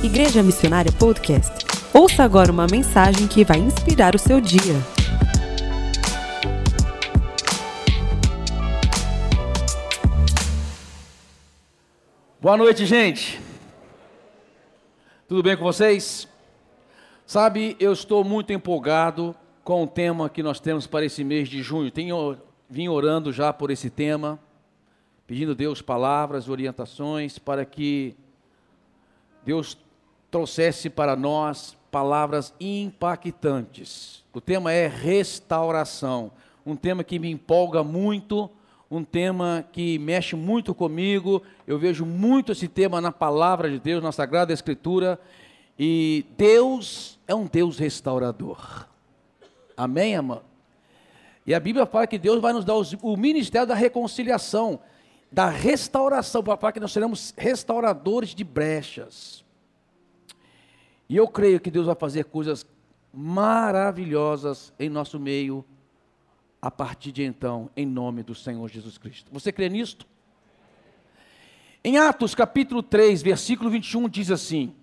Igreja Missionária Podcast. Ouça agora uma mensagem que vai inspirar o seu dia. Boa noite, gente. Tudo bem com vocês? Sabe, eu estou muito empolgado com o tema que nós temos para esse mês de junho. Tenho vim orando já por esse tema, pedindo a Deus palavras, orientações para que Deus trouxesse para nós palavras impactantes. O tema é restauração, um tema que me empolga muito, um tema que mexe muito comigo. Eu vejo muito esse tema na palavra de Deus, na Sagrada Escritura, e Deus é um Deus restaurador. Amém, amado? E a Bíblia fala que Deus vai nos dar o ministério da reconciliação, da restauração, para que nós seremos restauradores de brechas. E eu creio que Deus vai fazer coisas maravilhosas em nosso meio a partir de então, em nome do Senhor Jesus Cristo. Você crê nisto? Em Atos capítulo 3, versículo 21 diz assim: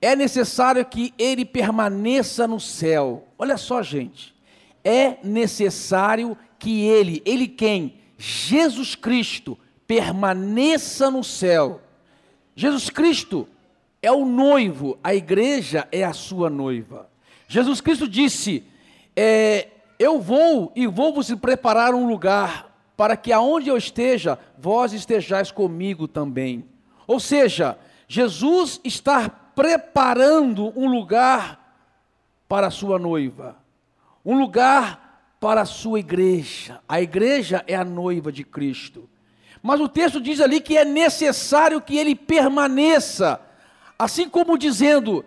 É necessário que ele permaneça no céu. Olha só, gente. É necessário que ele, ele quem? Jesus Cristo permaneça no céu. Jesus Cristo é o noivo, a igreja é a sua noiva. Jesus Cristo disse: é, Eu vou e vou vos preparar um lugar, para que aonde eu esteja, vós estejais comigo também. Ou seja, Jesus está preparando um lugar para a sua noiva, um lugar para a sua igreja. A igreja é a noiva de Cristo. Mas o texto diz ali que é necessário que ele permaneça Assim como dizendo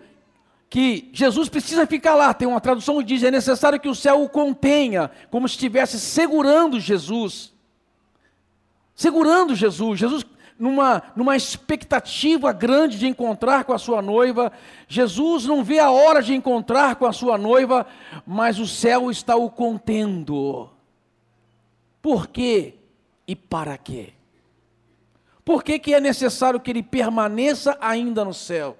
que Jesus precisa ficar lá, tem uma tradução que diz: é necessário que o céu o contenha, como se estivesse segurando Jesus. Segurando Jesus. Jesus numa, numa expectativa grande de encontrar com a sua noiva. Jesus não vê a hora de encontrar com a sua noiva, mas o céu está o contendo. Por quê e para quê? Por que, que é necessário que ele permaneça ainda no céu?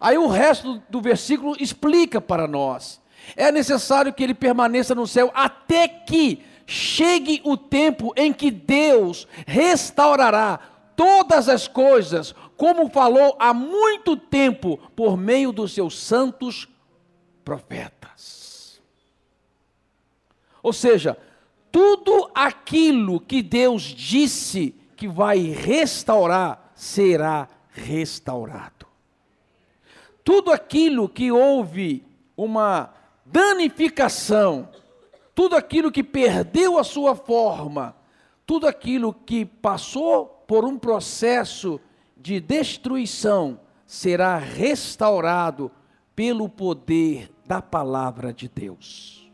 Aí o resto do versículo explica para nós. É necessário que ele permaneça no céu até que chegue o tempo em que Deus restaurará todas as coisas, como falou há muito tempo por meio dos seus santos profetas. Ou seja, tudo aquilo que Deus disse que vai restaurar será restaurado. Tudo aquilo que houve uma danificação, tudo aquilo que perdeu a sua forma, tudo aquilo que passou por um processo de destruição será restaurado pelo poder da palavra de Deus.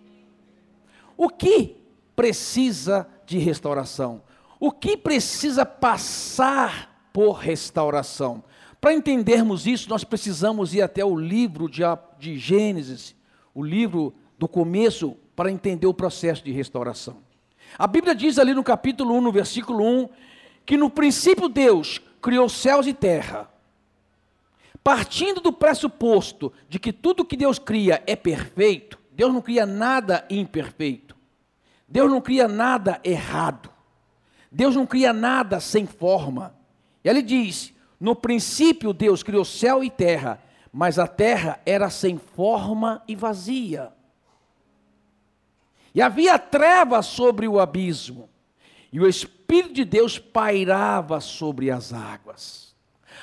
O que precisa de restauração? O que precisa passar por restauração? Para entendermos isso, nós precisamos ir até o livro de, de Gênesis, o livro do começo, para entender o processo de restauração. A Bíblia diz ali no capítulo 1, no versículo 1, que no princípio Deus criou céus e terra. Partindo do pressuposto de que tudo que Deus cria é perfeito, Deus não cria nada imperfeito. Deus não cria nada errado. Deus não cria nada sem forma. E ele diz: no princípio Deus criou céu e terra, mas a terra era sem forma e vazia. E havia trevas sobre o abismo, e o Espírito de Deus pairava sobre as águas.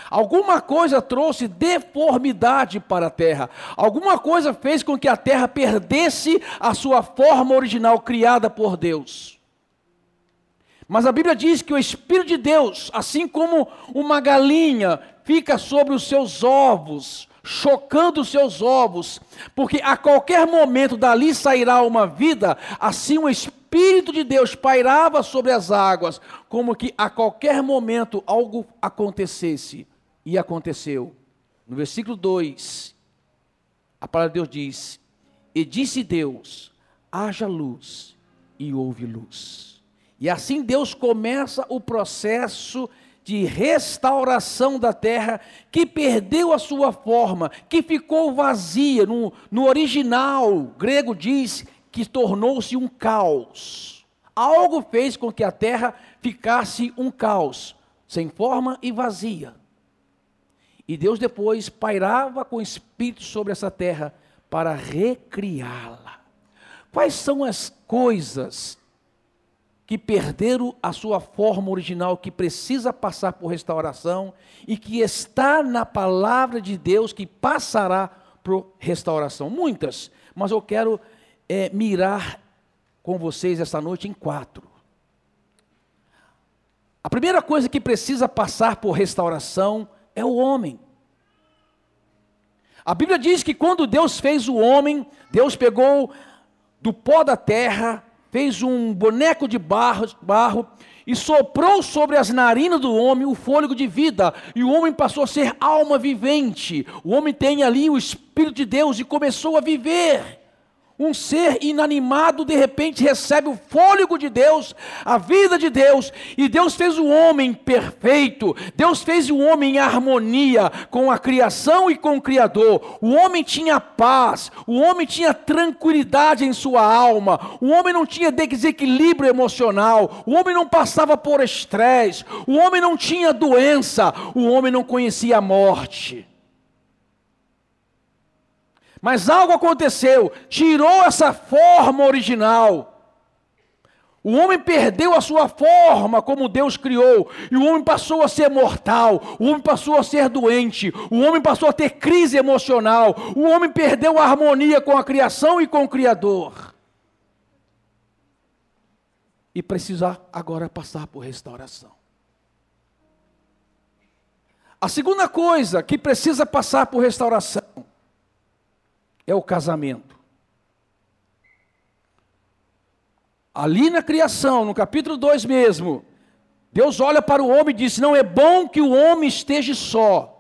Alguma coisa trouxe deformidade para a terra, alguma coisa fez com que a terra perdesse a sua forma original criada por Deus. Mas a Bíblia diz que o Espírito de Deus, assim como uma galinha fica sobre os seus ovos, chocando os seus ovos, porque a qualquer momento dali sairá uma vida, assim o Espírito de Deus pairava sobre as águas, como que a qualquer momento algo acontecesse. E aconteceu. No versículo 2, a palavra de Deus diz: E disse Deus: haja luz, e houve luz. E assim Deus começa o processo de restauração da terra que perdeu a sua forma, que ficou vazia. No, no original grego diz que tornou-se um caos. Algo fez com que a terra ficasse um caos, sem forma e vazia. E Deus depois pairava com o espírito sobre essa terra para recriá-la. Quais são as coisas que perderam a sua forma original, que precisa passar por restauração e que está na palavra de Deus que passará por restauração. Muitas, mas eu quero é, mirar com vocês esta noite em quatro. A primeira coisa que precisa passar por restauração é o homem. A Bíblia diz que quando Deus fez o homem, Deus pegou do pó da terra, fez um boneco de barro, barro e soprou sobre as narinas do homem o fôlego de vida, e o homem passou a ser alma vivente. O homem tem ali o Espírito de Deus e começou a viver. Um ser inanimado de repente recebe o fôlego de Deus, a vida de Deus, e Deus fez o homem perfeito. Deus fez o homem em harmonia com a criação e com o Criador. O homem tinha paz, o homem tinha tranquilidade em sua alma, o homem não tinha desequilíbrio emocional, o homem não passava por estresse, o homem não tinha doença, o homem não conhecia a morte. Mas algo aconteceu, tirou essa forma original. O homem perdeu a sua forma como Deus criou, e o homem passou a ser mortal, o homem passou a ser doente, o homem passou a ter crise emocional, o homem perdeu a harmonia com a criação e com o Criador. E precisa agora passar por restauração. A segunda coisa que precisa passar por restauração é o casamento. Ali na criação, no capítulo 2 mesmo, Deus olha para o homem e diz: Não é bom que o homem esteja só.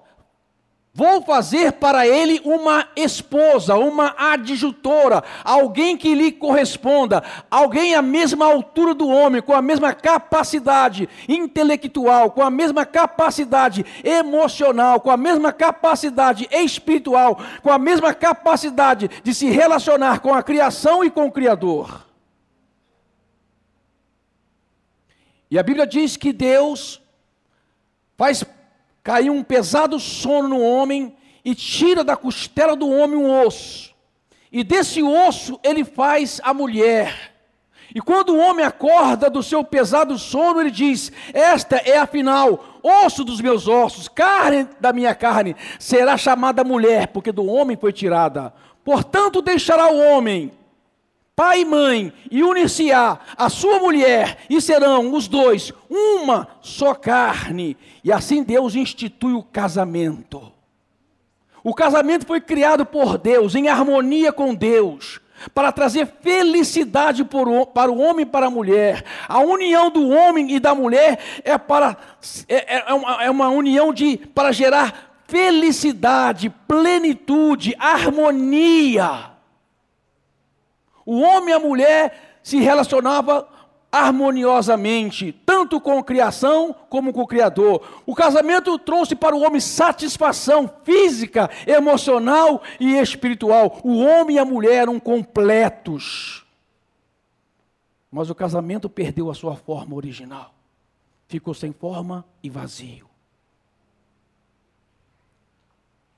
Vou fazer para ele uma esposa, uma adjutora, alguém que lhe corresponda, alguém à mesma altura do homem, com a mesma capacidade intelectual, com a mesma capacidade emocional, com a mesma capacidade espiritual, com a mesma capacidade de se relacionar com a criação e com o Criador. E a Bíblia diz que Deus faz caiu um pesado sono no homem e tira da costela do homem um osso. E desse osso ele faz a mulher. E quando o homem acorda do seu pesado sono, ele diz: Esta é afinal osso dos meus ossos, carne da minha carne, será chamada mulher, porque do homem foi tirada. Portanto, deixará o homem pai e mãe, e unir-se-á a sua mulher, e serão os dois uma só carne. E assim Deus institui o casamento. O casamento foi criado por Deus, em harmonia com Deus, para trazer felicidade para o homem e para a mulher. A união do homem e da mulher é para é, é, uma, é uma união de para gerar felicidade, plenitude, harmonia. O homem e a mulher se relacionavam harmoniosamente, tanto com a criação como com o Criador. O casamento trouxe para o homem satisfação física, emocional e espiritual. O homem e a mulher eram completos. Mas o casamento perdeu a sua forma original. Ficou sem forma e vazio.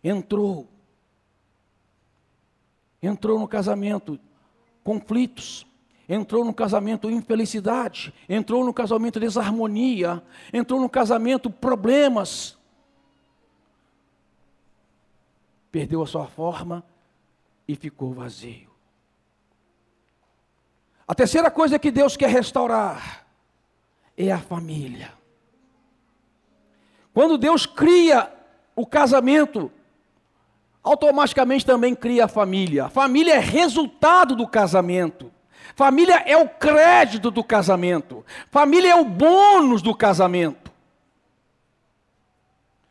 Entrou. Entrou no casamento conflitos, entrou no casamento infelicidade, entrou no casamento desarmonia, entrou no casamento problemas. Perdeu a sua forma e ficou vazio. A terceira coisa que Deus quer restaurar é a família. Quando Deus cria o casamento, automaticamente também cria a família. Família é resultado do casamento. Família é o crédito do casamento. Família é o bônus do casamento.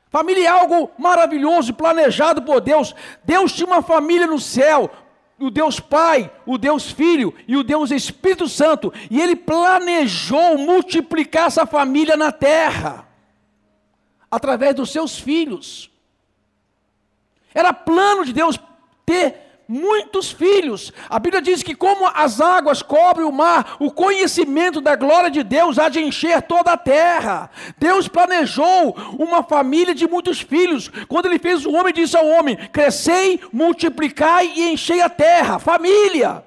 Família é algo maravilhoso, planejado por Deus. Deus tinha uma família no céu, o Deus Pai, o Deus Filho e o Deus Espírito Santo, e Ele planejou multiplicar essa família na terra. através dos seus filhos. Era plano de Deus ter muitos filhos. A Bíblia diz que, como as águas cobrem o mar, o conhecimento da glória de Deus há de encher toda a terra. Deus planejou uma família de muitos filhos. Quando Ele fez o homem, disse ao homem: Crescei, multiplicai e enchei a terra. Família.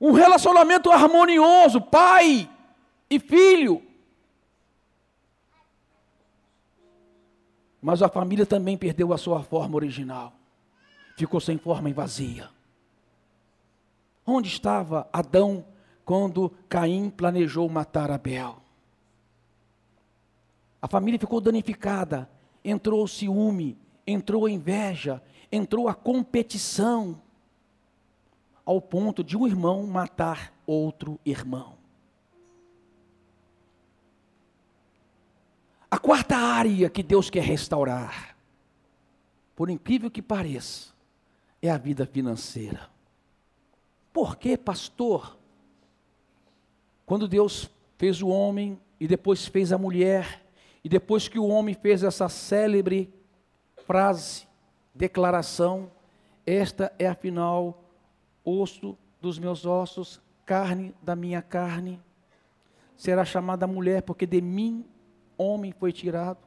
Um relacionamento harmonioso, pai e filho. Mas a família também perdeu a sua forma original. Ficou sem forma e vazia. Onde estava Adão quando Caim planejou matar Abel? A família ficou danificada, entrou o ciúme, entrou a inveja, entrou a competição, ao ponto de um irmão matar outro irmão. A quarta área que Deus quer restaurar, por incrível que pareça, é a vida financeira. Por que, pastor? Quando Deus fez o homem e depois fez a mulher, e depois que o homem fez essa célebre frase, declaração, esta é afinal osso dos meus ossos, carne da minha carne, será chamada mulher, porque de mim homem foi tirado.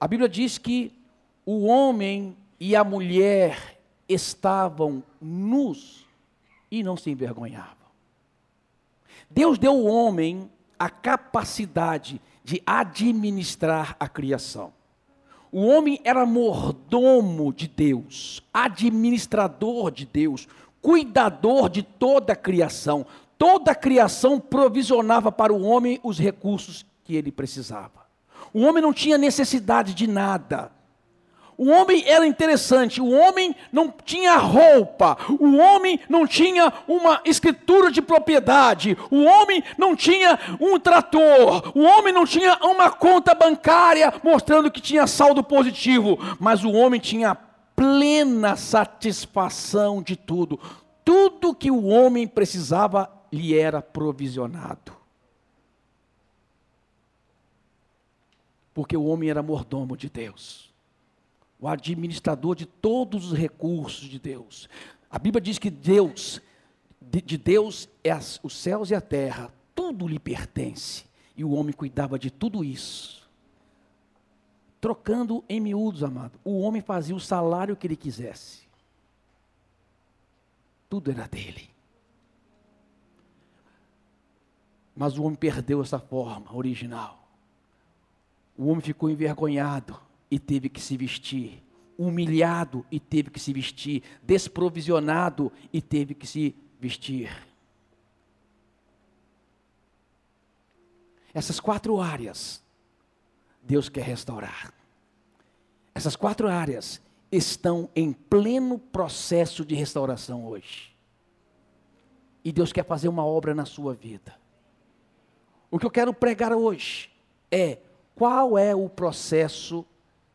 A Bíblia diz que o homem e a mulher estavam nus e não se envergonhavam. Deus deu ao homem a capacidade de administrar a criação. O homem era mordomo de Deus, administrador de Deus, cuidador de toda a criação toda a criação provisionava para o homem os recursos que ele precisava. O homem não tinha necessidade de nada. O homem era interessante, o homem não tinha roupa, o homem não tinha uma escritura de propriedade, o homem não tinha um trator, o homem não tinha uma conta bancária mostrando que tinha saldo positivo, mas o homem tinha plena satisfação de tudo. Tudo que o homem precisava lhe era provisionado. Porque o homem era mordomo de Deus, o administrador de todos os recursos de Deus. A Bíblia diz que Deus, de Deus é as, os céus e a terra, tudo lhe pertence. E o homem cuidava de tudo isso. Trocando em miúdos, amado, o homem fazia o salário que ele quisesse. Tudo era dele. Mas o homem perdeu essa forma original. O homem ficou envergonhado e teve que se vestir, humilhado e teve que se vestir, desprovisionado e teve que se vestir. Essas quatro áreas Deus quer restaurar. Essas quatro áreas estão em pleno processo de restauração hoje. E Deus quer fazer uma obra na sua vida. O que eu quero pregar hoje é qual é o processo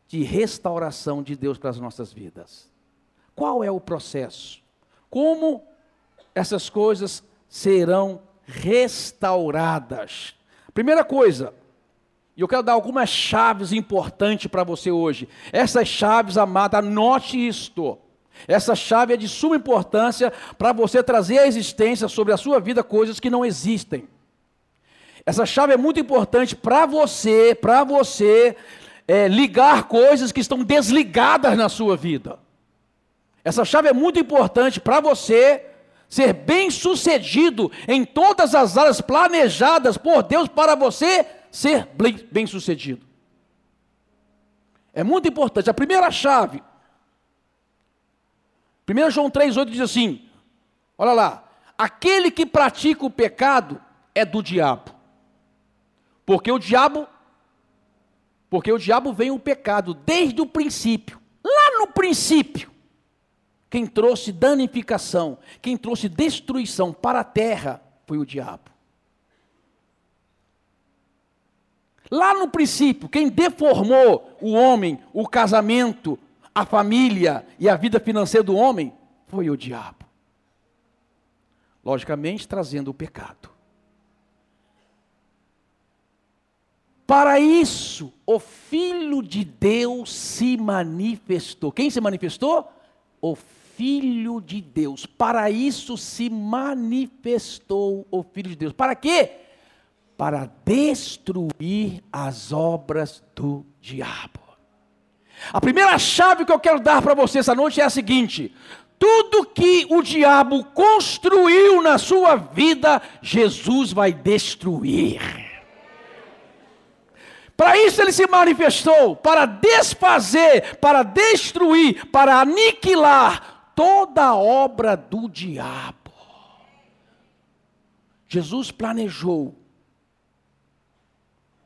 de restauração de Deus para as nossas vidas. Qual é o processo? Como essas coisas serão restauradas? Primeira coisa, e eu quero dar algumas chaves importantes para você hoje. Essas chaves, amada, anote isto. Essa chave é de suma importância para você trazer à existência sobre a sua vida coisas que não existem. Essa chave é muito importante para você, para você é, ligar coisas que estão desligadas na sua vida. Essa chave é muito importante para você ser bem sucedido em todas as áreas planejadas por Deus para você ser bem sucedido. É muito importante. A primeira chave, 1 João 3,8 diz assim: olha lá, aquele que pratica o pecado é do diabo. Porque o diabo porque o diabo vem o pecado desde o princípio. Lá no princípio, quem trouxe danificação, quem trouxe destruição para a terra foi o diabo. Lá no princípio, quem deformou o homem, o casamento, a família e a vida financeira do homem foi o diabo. Logicamente, trazendo o pecado. Para isso, o Filho de Deus se manifestou. Quem se manifestou? O Filho de Deus. Para isso se manifestou o Filho de Deus. Para quê? Para destruir as obras do diabo. A primeira chave que eu quero dar para você essa noite é a seguinte: tudo que o diabo construiu na sua vida, Jesus vai destruir. Para isso ele se manifestou, para desfazer, para destruir, para aniquilar toda a obra do diabo. Jesus planejou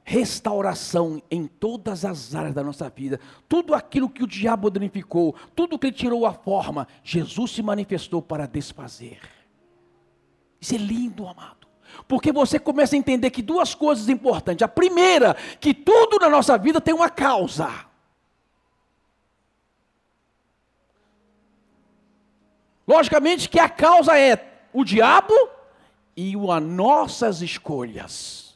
restauração em todas as áreas da nossa vida. Tudo aquilo que o diabo danificou, tudo que ele tirou a forma, Jesus se manifestou para desfazer. Isso é lindo, amado. Porque você começa a entender que duas coisas importantes. A primeira, que tudo na nossa vida tem uma causa. Logicamente que a causa é o diabo e as nossas escolhas.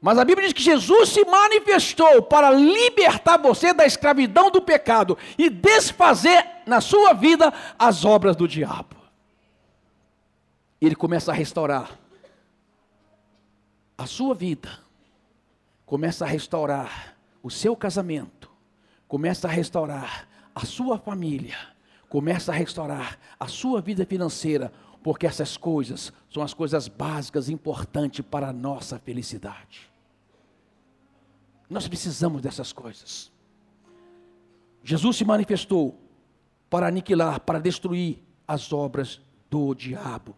Mas a Bíblia diz que Jesus se manifestou para libertar você da escravidão do pecado e desfazer na sua vida as obras do diabo. E ele começa a restaurar a sua vida, começa a restaurar o seu casamento, começa a restaurar a sua família, começa a restaurar a sua vida financeira, porque essas coisas são as coisas básicas importantes para a nossa felicidade. Nós precisamos dessas coisas. Jesus se manifestou para aniquilar, para destruir as obras do diabo.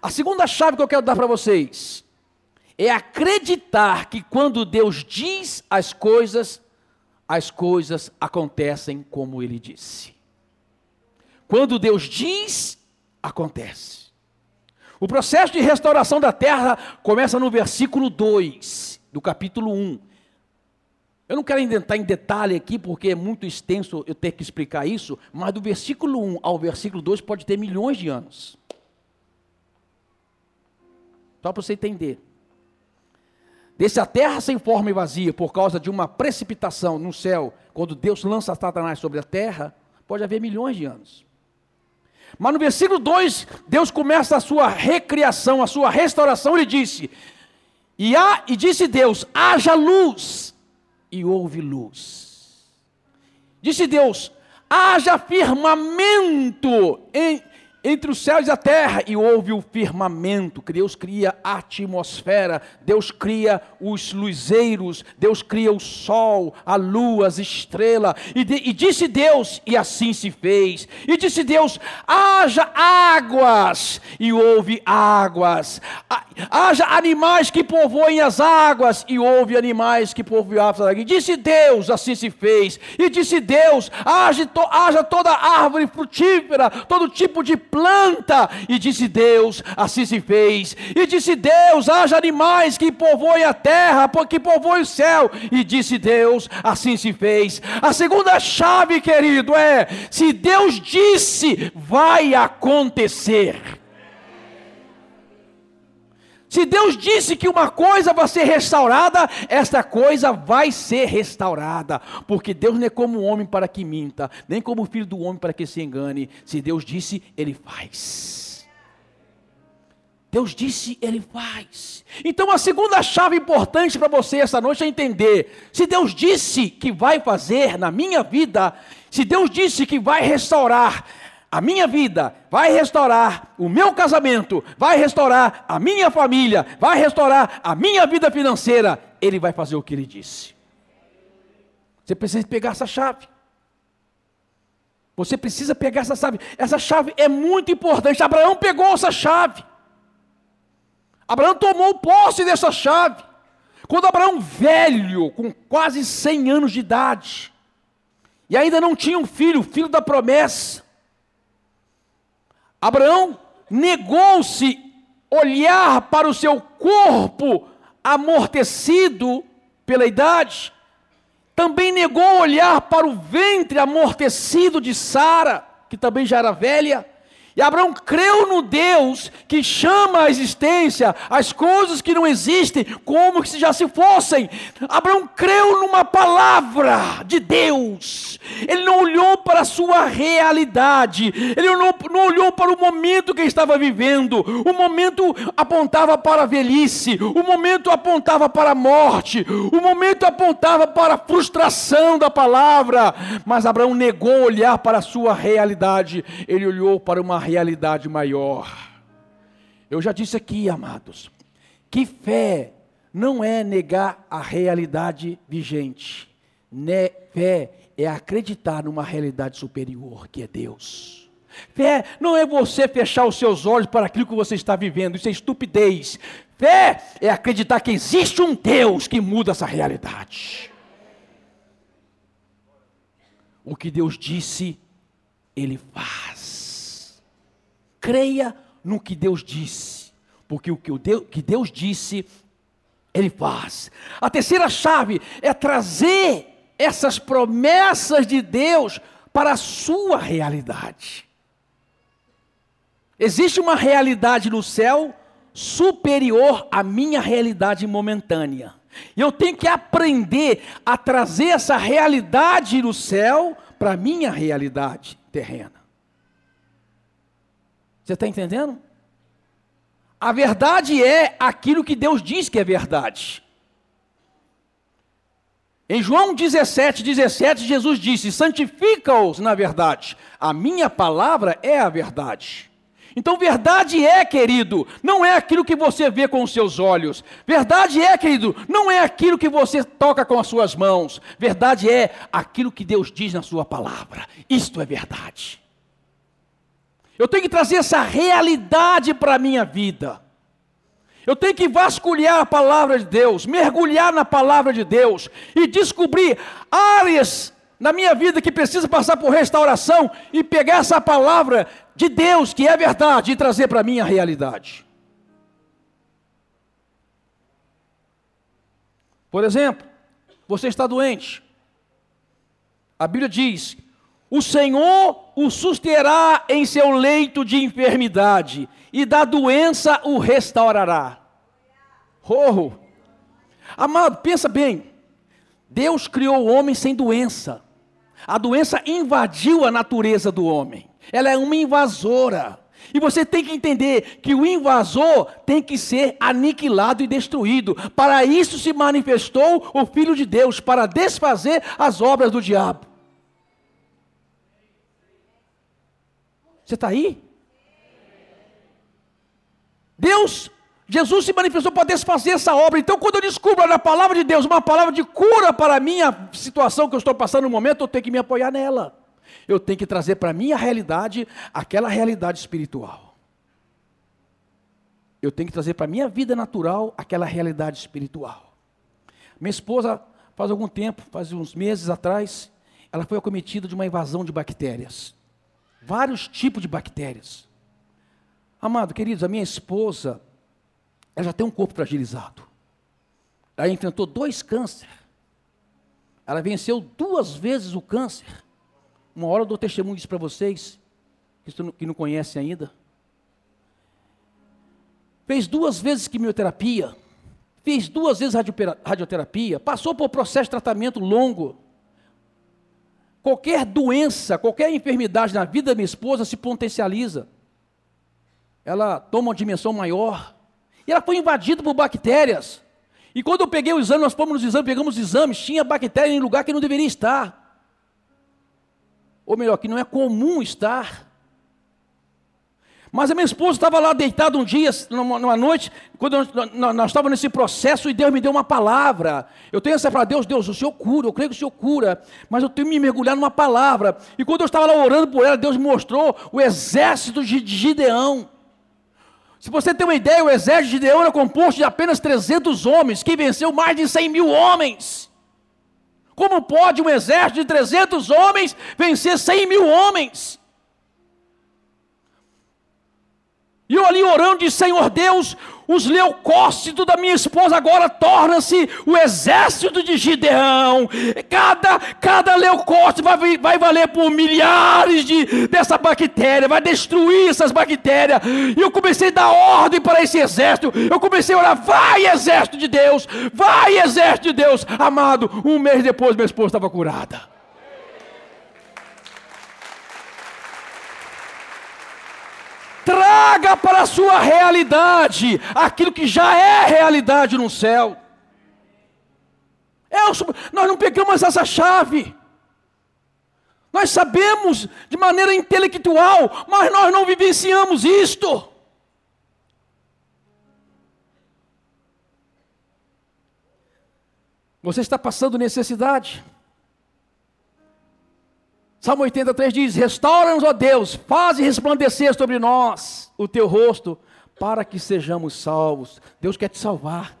A segunda chave que eu quero dar para vocês é acreditar que quando Deus diz as coisas, as coisas acontecem como ele disse. Quando Deus diz, acontece. O processo de restauração da terra começa no versículo 2 do capítulo 1. Eu não quero entrar em detalhe aqui, porque é muito extenso eu ter que explicar isso, mas do versículo 1 ao versículo 2 pode ter milhões de anos. Só para você entender. Desse a terra sem forma e vazia, por causa de uma precipitação no céu, quando Deus lança Satanás sobre a terra, pode haver milhões de anos. Mas no versículo 2, Deus começa a sua recriação, a sua restauração, ele disse: E, há, e disse Deus: haja luz e houve luz. Disse Deus: haja firmamento em, entre os céus e a terra, e houve o firmamento, Deus cria a atmosfera, Deus cria os luzeiros, Deus cria o sol, a lua, as estrelas, e, de, e disse Deus, e assim se fez, e disse Deus, haja águas, e houve águas, haja animais que povoem as águas, e houve animais que povoem as águas, e disse Deus, assim se fez, e disse Deus, haja, to, haja toda árvore frutífera, todo tipo de planta. E disse Deus, assim se fez. E disse Deus, haja animais que povoem a terra, que povoem o céu. E disse Deus, assim se fez. A segunda chave, querido, é: se Deus disse, vai acontecer. Se Deus disse que uma coisa vai ser restaurada, esta coisa vai ser restaurada, porque Deus não é como homem para que minta, nem como filho do homem para que se engane. Se Deus disse, Ele faz. Deus disse, Ele faz. Então a segunda chave importante para você essa noite é entender: se Deus disse que vai fazer na minha vida, se Deus disse que vai restaurar, a minha vida, vai restaurar o meu casamento, vai restaurar a minha família, vai restaurar a minha vida financeira, ele vai fazer o que ele disse. Você precisa pegar essa chave. Você precisa pegar essa chave. Essa chave é muito importante. Abraão pegou essa chave. Abraão tomou posse dessa chave. Quando Abraão, velho, com quase 100 anos de idade, e ainda não tinha um filho, filho da promessa, Abraão negou-se olhar para o seu corpo amortecido pela idade, também negou olhar para o ventre amortecido de Sara, que também já era velha, E Abraão creu no Deus que chama à existência as coisas que não existem como se já se fossem. Abraão creu numa palavra de Deus. Ele não olhou para a sua realidade. Ele não, não olhou para o momento que estava vivendo. O momento apontava para a velhice. O momento apontava para a morte. O momento apontava para a frustração da palavra. Mas Abraão negou olhar para a sua realidade. Ele olhou para uma realidade maior. Eu já disse aqui, amados, que fé não é negar a realidade vigente. Né, fé é acreditar numa realidade superior, que é Deus. Fé não é você fechar os seus olhos para aquilo que você está vivendo, isso é estupidez. Fé é acreditar que existe um Deus que muda essa realidade. O que Deus disse, Ele faz creia no que Deus disse, porque o que Deus, disse, Ele faz. A terceira chave é trazer essas promessas de Deus para a sua realidade. Existe uma realidade no céu superior à minha realidade momentânea. E eu tenho que aprender a trazer essa realidade no céu para a minha realidade terrena. Você está entendendo? A verdade é aquilo que Deus diz que é verdade. Em João 17, 17, Jesus disse: Santifica-os na verdade, a minha palavra é a verdade. Então, verdade é, querido, não é aquilo que você vê com os seus olhos. Verdade é, querido, não é aquilo que você toca com as suas mãos. Verdade é aquilo que Deus diz na Sua palavra. Isto é verdade. Eu tenho que trazer essa realidade para a minha vida. Eu tenho que vasculhar a palavra de Deus, mergulhar na palavra de Deus e descobrir áreas na minha vida que precisa passar por restauração e pegar essa palavra de Deus, que é verdade, e trazer para a minha realidade. Por exemplo, você está doente. A Bíblia diz o Senhor o susterá em seu leito de enfermidade, e da doença o restaurará. Oh! Amado, pensa bem. Deus criou o homem sem doença. A doença invadiu a natureza do homem. Ela é uma invasora. E você tem que entender que o invasor tem que ser aniquilado e destruído. Para isso se manifestou o Filho de Deus, para desfazer as obras do diabo. Você está aí? Deus, Jesus se manifestou para desfazer essa obra. Então, quando eu descubro na palavra de Deus uma palavra de cura para a minha situação que eu estou passando no momento, eu tenho que me apoiar nela. Eu tenho que trazer para a minha realidade aquela realidade espiritual. Eu tenho que trazer para a minha vida natural aquela realidade espiritual. Minha esposa, faz algum tempo, faz uns meses atrás, ela foi acometida de uma invasão de bactérias vários tipos de bactérias. Amado, queridos, a minha esposa, ela já tem um corpo fragilizado. Ela enfrentou dois cânceres. Ela venceu duas vezes o câncer. Uma hora eu dou testemunho disso para vocês, que não conhecem ainda. Fez duas vezes quimioterapia, fez duas vezes radioterapia, passou por um processo de tratamento longo. Qualquer doença, qualquer enfermidade na vida da minha esposa se potencializa. Ela toma uma dimensão maior. E ela foi invadida por bactérias. E quando eu peguei o exame, nós fomos nos exames, pegamos os exames, tinha bactéria em lugar que não deveria estar. Ou melhor, que não é comum estar. Mas a minha esposa estava lá deitada um dia, numa noite, quando nós estávamos nesse processo, e Deus me deu uma palavra. Eu tenho essa palavra, Deus, Deus, o Senhor cura, eu creio que o Senhor cura, mas eu tenho que me mergulhar numa palavra. E quando eu estava lá orando por ela, Deus mostrou o exército de Gideão. Se você tem uma ideia, o exército de Gideão era composto de apenas 300 homens, que venceu mais de 100 mil homens. Como pode um exército de 300 homens vencer 100 mil homens? E eu ali orando, disse: Senhor Deus, os leucócitos da minha esposa agora torna-se o exército de Gideão. Cada, cada leucócito vai, vai valer por milhares de, dessa bactéria, vai destruir essas bactérias. E eu comecei a dar ordem para esse exército. Eu comecei a orar: vai, exército de Deus, vai, exército de Deus. Amado, um mês depois minha esposa estava curada. Traga para a sua realidade aquilo que já é realidade no céu. É, nós não pegamos essa chave. Nós sabemos de maneira intelectual, mas nós não vivenciamos isto. Você está passando necessidade. Salmo 83 diz: Restaura-nos, ó Deus, faze resplandecer sobre nós o teu rosto, para que sejamos salvos. Deus quer te salvar.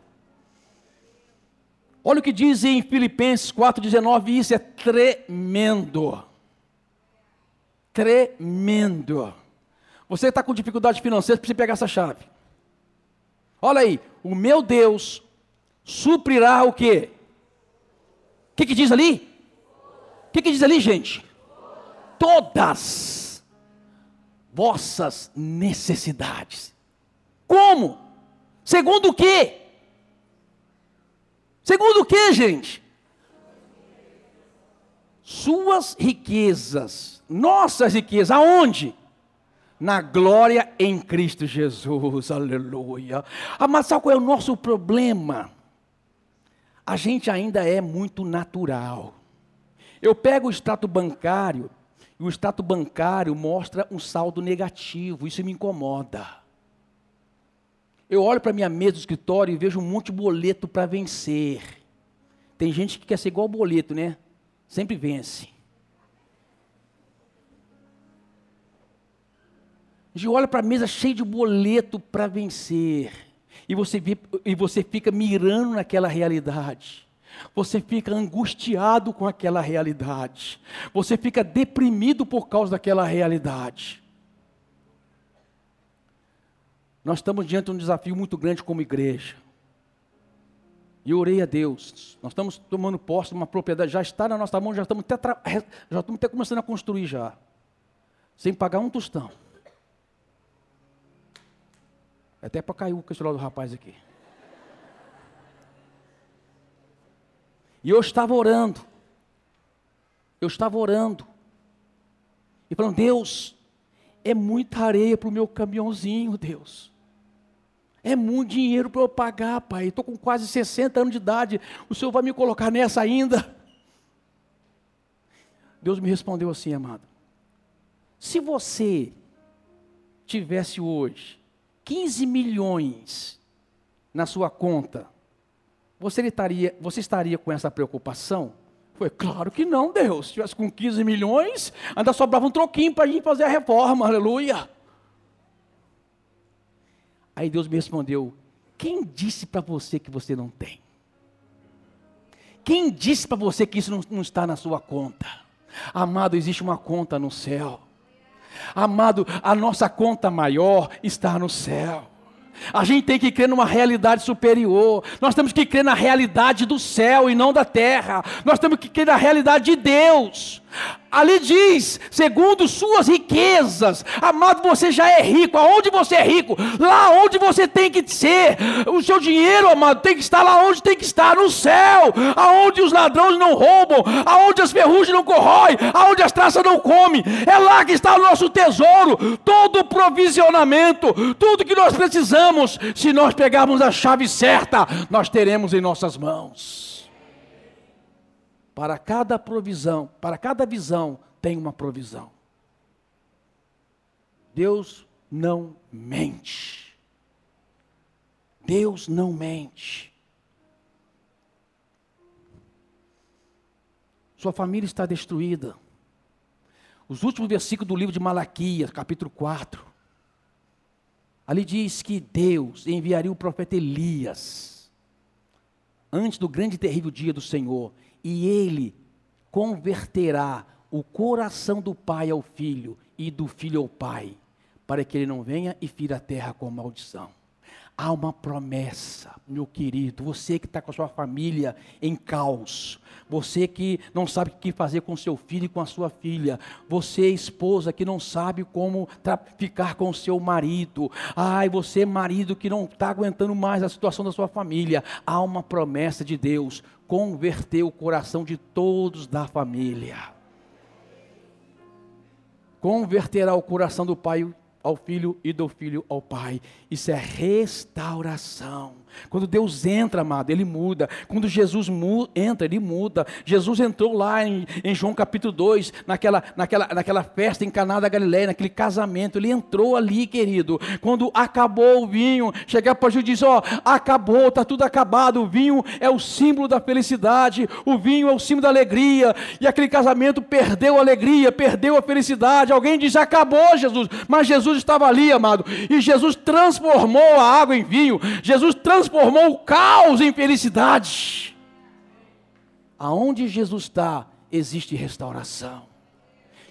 Olha o que diz em Filipenses 4,19, isso é tremendo. Tremendo. Você está com dificuldade financeira, precisa pegar essa chave. Olha aí, o meu Deus suprirá o quê? O que, que diz ali? O que, que diz ali, gente? Todas vossas necessidades. Como? Segundo o quê? Segundo o quê, gente? Suas riquezas, nossas riquezas, aonde? Na glória em Cristo Jesus, aleluia. Ah, mas sabe qual é o nosso problema? A gente ainda é muito natural. Eu pego o extrato bancário, e o extrato bancário mostra um saldo negativo, isso me incomoda. Eu olho para a minha mesa do escritório e vejo um monte de boleto para vencer. Tem gente que quer ser igual boleto, né? Sempre vence. Gente olha para a mesa cheia de boleto para vencer. E você, e você fica mirando naquela realidade. Você fica angustiado com aquela realidade. Você fica deprimido por causa daquela realidade. Nós estamos diante de um desafio muito grande como igreja. E orei a Deus. Nós estamos tomando posse de uma propriedade, já está na nossa mão, já estamos até, já estamos até começando a construir já. Sem pagar um tostão. É até para cair o questionário do rapaz aqui. E eu estava orando. Eu estava orando. E falando, Deus, é muita areia para o meu caminhãozinho, Deus. É muito dinheiro para eu pagar, pai. Estou com quase 60 anos de idade. O Senhor vai me colocar nessa ainda? Deus me respondeu assim, amado. Se você tivesse hoje 15 milhões na sua conta, você estaria, você estaria com essa preocupação? Foi claro que não, Deus. Se tivesse com 15 milhões, ainda sobrava um troquinho para a gente fazer a reforma, aleluia. Aí Deus me respondeu: Quem disse para você que você não tem? Quem disse para você que isso não, não está na sua conta? Amado, existe uma conta no céu. Amado, a nossa conta maior está no céu. A gente tem que crer numa realidade superior. Nós temos que crer na realidade do céu e não da terra. Nós temos que crer na realidade de Deus. Ali diz, segundo suas riquezas, amado, você já é rico. Aonde você é rico? Lá onde você tem que ser. O seu dinheiro, amado, tem que estar lá onde tem que estar, no céu. Aonde os ladrões não roubam, aonde as ferrugens não corroem, aonde as traças não comem. É lá que está o nosso tesouro. Todo o provisionamento, tudo que nós precisamos, se nós pegarmos a chave certa, nós teremos em nossas mãos. Para cada provisão, para cada visão, tem uma provisão. Deus não mente. Deus não mente. Sua família está destruída. Os últimos versículos do livro de Malaquias, capítulo 4. Ali diz que Deus enviaria o profeta Elias antes do grande e terrível dia do Senhor e ele converterá o coração do pai ao filho e do filho ao pai, para que ele não venha e fira a terra com maldição. Há uma promessa, meu querido, você que está com a sua família em caos, você que não sabe o que fazer com seu filho e com a sua filha, você esposa que não sabe como ficar com o seu marido, ai, você marido que não está aguentando mais a situação da sua família, há uma promessa de Deus, converter o coração de todos da família. Converterá o coração do pai ao filho e do filho ao pai. Isso é restauração. Quando Deus entra, amado, ele muda. Quando Jesus mu entra, ele muda. Jesus entrou lá em, em, João capítulo 2, naquela, naquela, naquela festa em Caná da Galileia, naquele casamento. Ele entrou ali, querido. Quando acabou o vinho, chegar para Jesus e diz: Ó, acabou, está tudo acabado. O vinho é o símbolo da felicidade, o vinho é o símbolo da alegria. E aquele casamento perdeu a alegria, perdeu a felicidade. Alguém diz: acabou, Jesus. Mas Jesus estava ali, amado. E Jesus transformou a água em vinho. Jesus transformou transformou o caos em felicidade. Aonde Jesus está, existe restauração.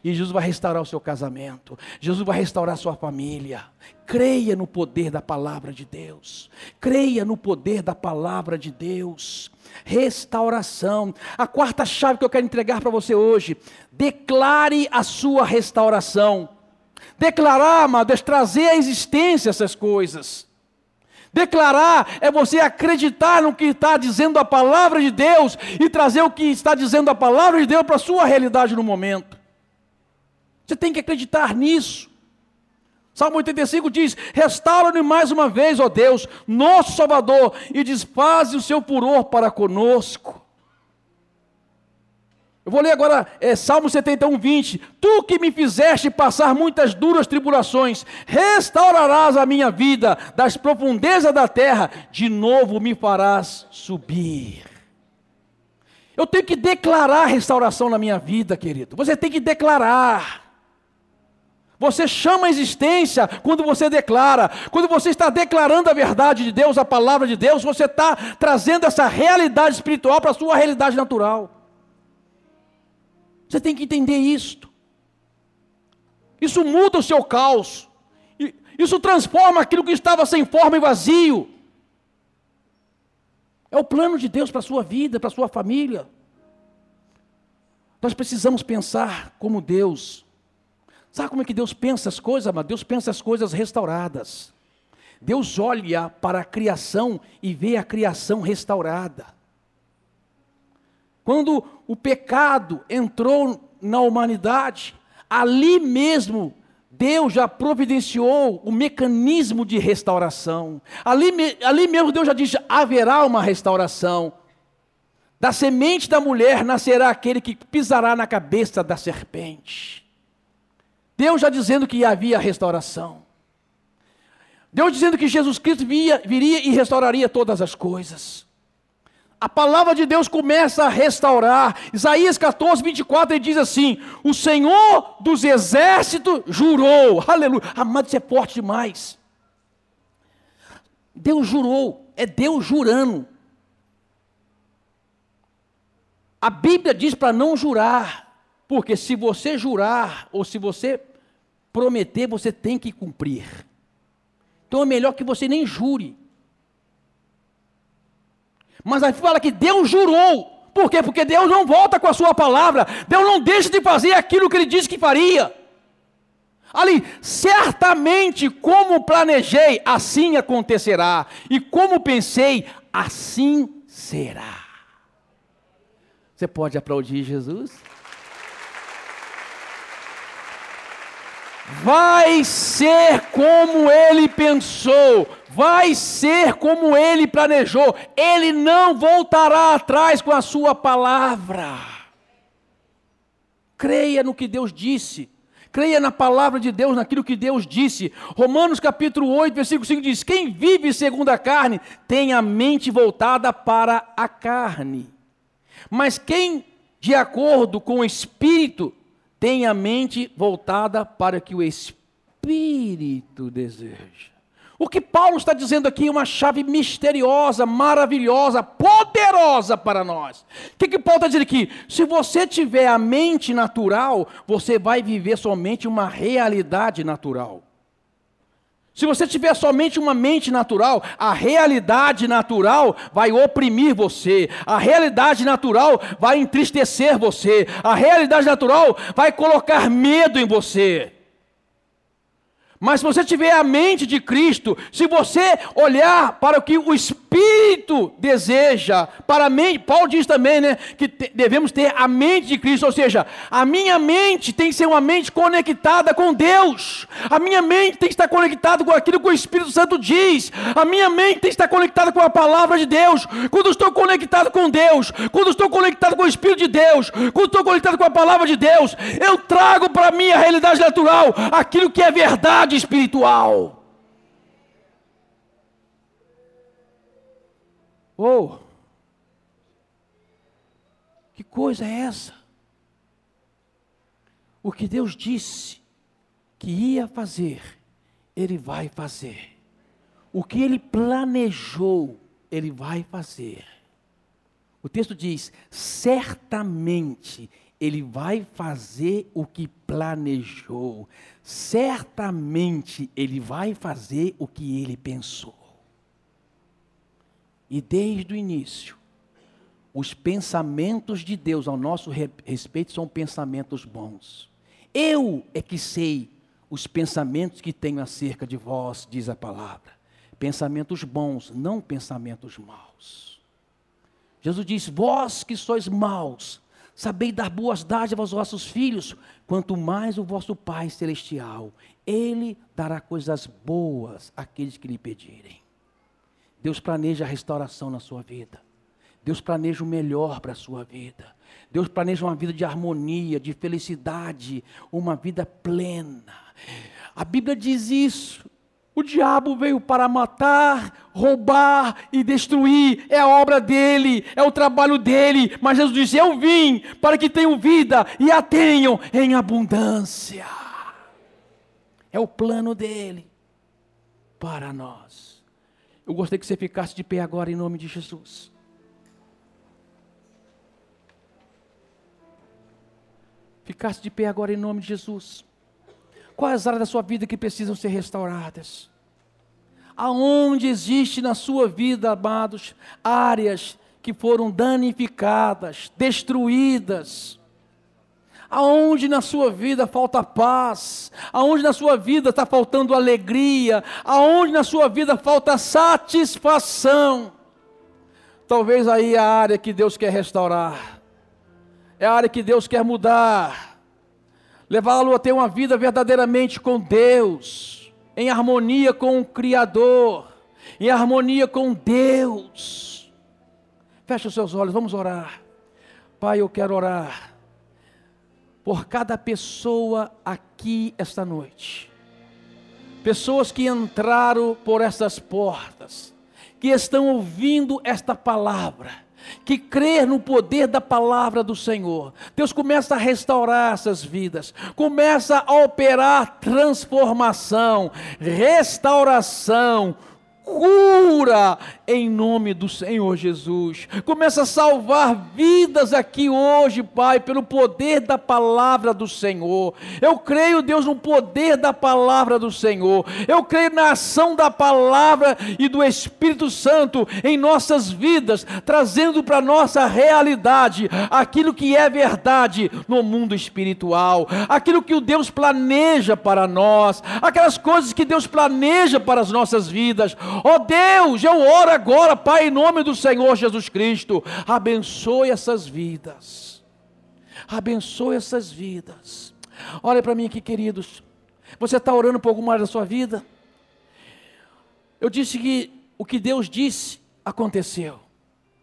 E Jesus vai restaurar o seu casamento. Jesus vai restaurar a sua família. Creia no poder da palavra de Deus. Creia no poder da palavra de Deus. Restauração. A quarta chave que eu quero entregar para você hoje. Declare a sua restauração. Declarar, amado, é trazer à existência essas coisas. Declarar é você acreditar no que está dizendo a palavra de Deus e trazer o que está dizendo a palavra de Deus para a sua realidade no momento. Você tem que acreditar nisso. Salmo 85 diz: Restaura-nos mais uma vez, ó Deus, nosso Salvador, e desfaze o seu furor para conosco. Eu vou ler agora é, Salmo 71, 20. Tu que me fizeste passar muitas duras tribulações, restaurarás a minha vida das profundezas da terra, de novo me farás subir. Eu tenho que declarar restauração na minha vida, querido. Você tem que declarar. Você chama a existência quando você declara. Quando você está declarando a verdade de Deus, a palavra de Deus, você está trazendo essa realidade espiritual para a sua realidade natural. Você tem que entender isto. Isso muda o seu caos. Isso transforma aquilo que estava sem forma e vazio. É o plano de Deus para a sua vida, para a sua família. Nós precisamos pensar como Deus. Sabe como é que Deus pensa as coisas, mas Deus pensa as coisas restauradas. Deus olha para a criação e vê a criação restaurada. Quando o pecado entrou na humanidade, ali mesmo Deus já providenciou o mecanismo de restauração. Ali, ali mesmo Deus já disse: haverá uma restauração. Da semente da mulher nascerá aquele que pisará na cabeça da serpente. Deus já dizendo que havia restauração. Deus dizendo que Jesus Cristo via, viria e restauraria todas as coisas. A palavra de Deus começa a restaurar. Isaías 14, 24, ele diz assim: O Senhor dos exércitos jurou. Aleluia. Amado, isso é forte demais. Deus jurou. É Deus jurando. A Bíblia diz para não jurar. Porque se você jurar, ou se você prometer, você tem que cumprir. Então é melhor que você nem jure. Mas aí fala que Deus jurou. Por quê? Porque Deus não volta com a sua palavra. Deus não deixa de fazer aquilo que ele disse que faria. Ali, certamente como planejei, assim acontecerá. E como pensei, assim será. Você pode aplaudir Jesus? Vai ser como ele pensou vai ser como ele planejou, ele não voltará atrás com a sua palavra. Creia no que Deus disse. Creia na palavra de Deus, naquilo que Deus disse. Romanos capítulo 8, versículo 5 diz: Quem vive segundo a carne tem a mente voltada para a carne. Mas quem, de acordo com o Espírito, tem a mente voltada para o que o Espírito deseja. O que Paulo está dizendo aqui é uma chave misteriosa, maravilhosa, poderosa para nós. O que, que Paulo está dizendo aqui? Se você tiver a mente natural, você vai viver somente uma realidade natural. Se você tiver somente uma mente natural, a realidade natural vai oprimir você, a realidade natural vai entristecer você, a realidade natural vai colocar medo em você. Mas se você tiver a mente de Cristo, se você olhar para o que o Espírito deseja, para a mente, Paulo diz também, né, que devemos ter a mente de Cristo, ou seja, a minha mente tem que ser uma mente conectada com Deus. A minha mente tem que estar conectada com aquilo que o Espírito Santo diz. A minha mente tem que estar conectada com a palavra de Deus. Quando estou conectado com Deus, quando estou conectado com o Espírito de Deus, quando estou conectado com a palavra de Deus, eu trago para a minha realidade natural aquilo que é verdade espiritual. Oh, que coisa é essa? O que Deus disse que ia fazer, Ele vai fazer. O que Ele planejou, Ele vai fazer. O texto diz: certamente Ele vai fazer o que planejou certamente ele vai fazer o que ele pensou. E desde o início, os pensamentos de Deus ao nosso respeito são pensamentos bons. Eu é que sei os pensamentos que tenho acerca de vós, diz a palavra. Pensamentos bons, não pensamentos maus. Jesus diz: Vós que sois maus, Sabei dar boas dádivas aos vossos filhos, quanto mais o vosso Pai Celestial, Ele dará coisas boas àqueles que lhe pedirem. Deus planeja a restauração na sua vida. Deus planeja o melhor para a sua vida. Deus planeja uma vida de harmonia, de felicidade, uma vida plena. A Bíblia diz isso. O diabo veio para matar, roubar e destruir. É a obra dele, é o trabalho dele. Mas Jesus disse: Eu vim para que tenham vida e a tenham em abundância. É o plano dele para nós. Eu gostaria que você ficasse de pé agora em nome de Jesus. Ficasse de pé agora em nome de Jesus. Quais as áreas da sua vida que precisam ser restauradas? Aonde existe na sua vida, amados, áreas que foram danificadas, destruídas? Aonde na sua vida falta paz? Aonde na sua vida está faltando alegria? Aonde na sua vida falta satisfação? Talvez aí é a área que Deus quer restaurar, é a área que Deus quer mudar levá-lo a ter uma vida verdadeiramente com Deus, em harmonia com o Criador, em harmonia com Deus. Feche os seus olhos, vamos orar. Pai, eu quero orar por cada pessoa aqui esta noite. Pessoas que entraram por essas portas, que estão ouvindo esta palavra que crer no poder da palavra do Senhor. Deus começa a restaurar essas vidas, começa a operar transformação, restauração, cura em nome do Senhor Jesus. Começa a salvar vidas aqui hoje, Pai, pelo poder da palavra do Senhor. Eu creio, Deus, no poder da palavra do Senhor. Eu creio na ação da palavra e do Espírito Santo em nossas vidas, trazendo para nossa realidade aquilo que é verdade no mundo espiritual, aquilo que o Deus planeja para nós, aquelas coisas que Deus planeja para as nossas vidas. Ó oh Deus, eu oro agora, Pai, em nome do Senhor Jesus Cristo, abençoe essas vidas. Abençoe essas vidas. Olha para mim aqui, queridos. Você está orando por alguma área da sua vida? Eu disse que o que Deus disse aconteceu.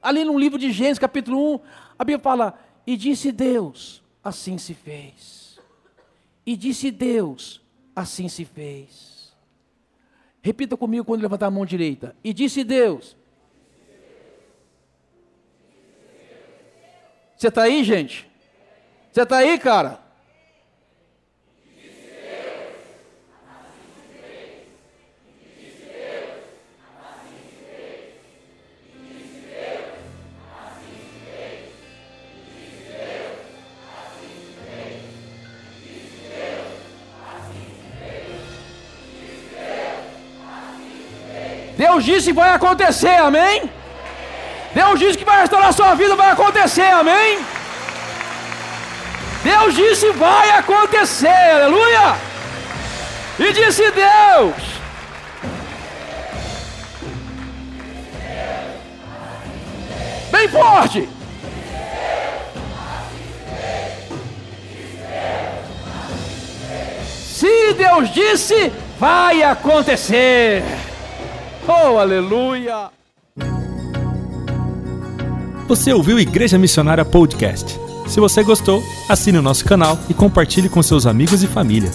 Ali no livro de Gênesis, capítulo 1, a Bíblia fala: E disse Deus, assim se fez. E disse Deus, assim se fez. Repita comigo quando levantar a mão direita. E disse Deus. Você está aí, gente? Você está aí, cara? Deus disse vai acontecer, amém? Deus disse que vai restaurar sua vida, vai acontecer, amém? Deus disse vai acontecer, aleluia! E disse Deus: Bem forte! Se Deus disse, vai acontecer. Oh, aleluia! Você ouviu Igreja Missionária Podcast? Se você gostou, assine o nosso canal e compartilhe com seus amigos e família.